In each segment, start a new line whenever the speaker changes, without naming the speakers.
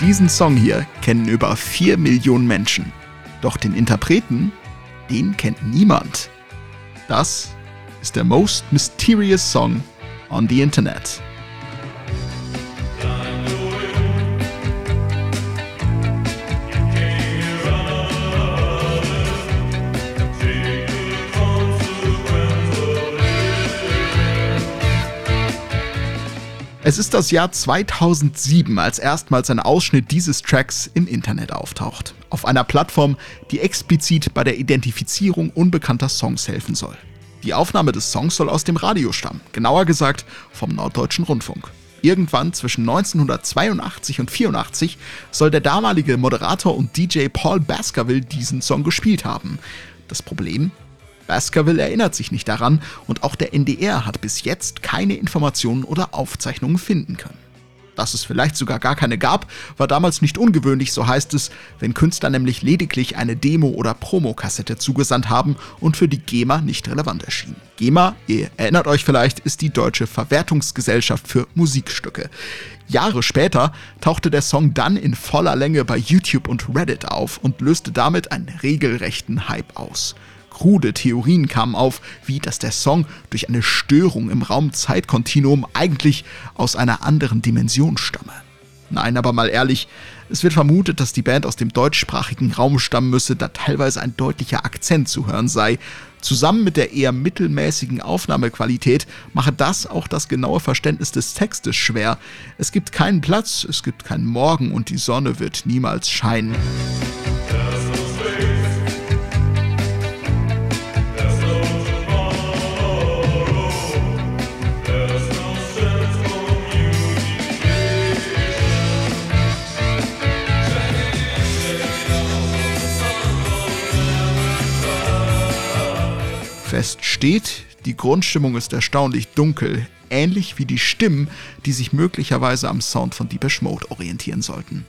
Diesen Song hier kennen über 4 Millionen Menschen. Doch den Interpreten, den kennt niemand. Das ist der most mysterious song on the Internet. Es ist das Jahr 2007, als erstmals ein Ausschnitt dieses Tracks im Internet auftaucht. Auf einer Plattform, die explizit bei der Identifizierung unbekannter Songs helfen soll. Die Aufnahme des Songs soll aus dem Radio stammen, genauer gesagt vom Norddeutschen Rundfunk. Irgendwann zwischen 1982 und 84 soll der damalige Moderator und DJ Paul Baskerville diesen Song gespielt haben. Das Problem? Baskerville erinnert sich nicht daran und auch der NDR hat bis jetzt keine Informationen oder Aufzeichnungen finden können. Dass es vielleicht sogar gar keine gab, war damals nicht ungewöhnlich, so heißt es, wenn Künstler nämlich lediglich eine Demo- oder Promokassette zugesandt haben und für die GEMA nicht relevant erschien. GEMA, ihr erinnert euch vielleicht, ist die deutsche Verwertungsgesellschaft für Musikstücke. Jahre später tauchte der Song dann in voller Länge bei YouTube und Reddit auf und löste damit einen regelrechten Hype aus. Krude Theorien kamen auf, wie dass der Song durch eine Störung im Raum-Zeit-Kontinuum eigentlich aus einer anderen Dimension stamme. Nein, aber mal ehrlich, es wird vermutet, dass die Band aus dem deutschsprachigen Raum stammen müsse, da teilweise ein deutlicher Akzent zu hören sei. Zusammen mit der eher mittelmäßigen Aufnahmequalität mache das auch das genaue Verständnis des Textes schwer. Es gibt keinen Platz, es gibt keinen Morgen und die Sonne wird niemals scheinen. Fest steht, die Grundstimmung ist erstaunlich dunkel, ähnlich wie die Stimmen, die sich möglicherweise am Sound von Deepish Mode orientieren sollten.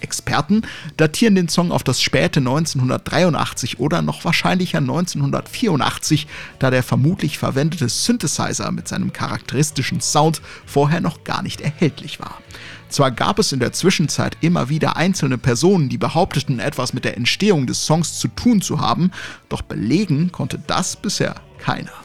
Experten datieren den Song auf das späte 1983 oder noch wahrscheinlicher 1984, da der vermutlich verwendete Synthesizer mit seinem charakteristischen Sound vorher noch gar nicht erhältlich war. Zwar gab es in der Zwischenzeit immer wieder einzelne Personen, die behaupteten, etwas mit der Entstehung des Songs zu tun zu haben, doch belegen konnte das bisher keiner.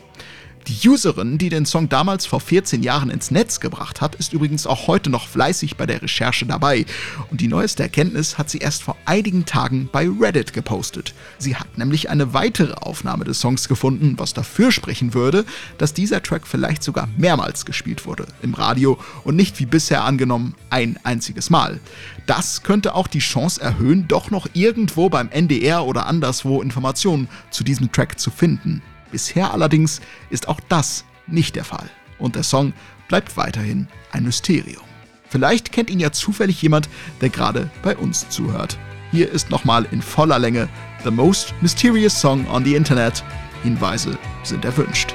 Die Userin, die den Song damals vor 14 Jahren ins Netz gebracht hat, ist übrigens auch heute noch fleißig bei der Recherche dabei. Und die neueste Erkenntnis hat sie erst vor einigen Tagen bei Reddit gepostet. Sie hat nämlich eine weitere Aufnahme des Songs gefunden, was dafür sprechen würde, dass dieser Track vielleicht sogar mehrmals gespielt wurde im Radio und nicht wie bisher angenommen ein einziges Mal. Das könnte auch die Chance erhöhen, doch noch irgendwo beim NDR oder anderswo Informationen zu diesem Track zu finden. Bisher allerdings ist auch das nicht der Fall und der Song bleibt weiterhin ein Mysterium. Vielleicht kennt ihn ja zufällig jemand, der gerade bei uns zuhört. Hier ist nochmal in voller Länge The Most Mysterious Song on the Internet. Hinweise sind erwünscht.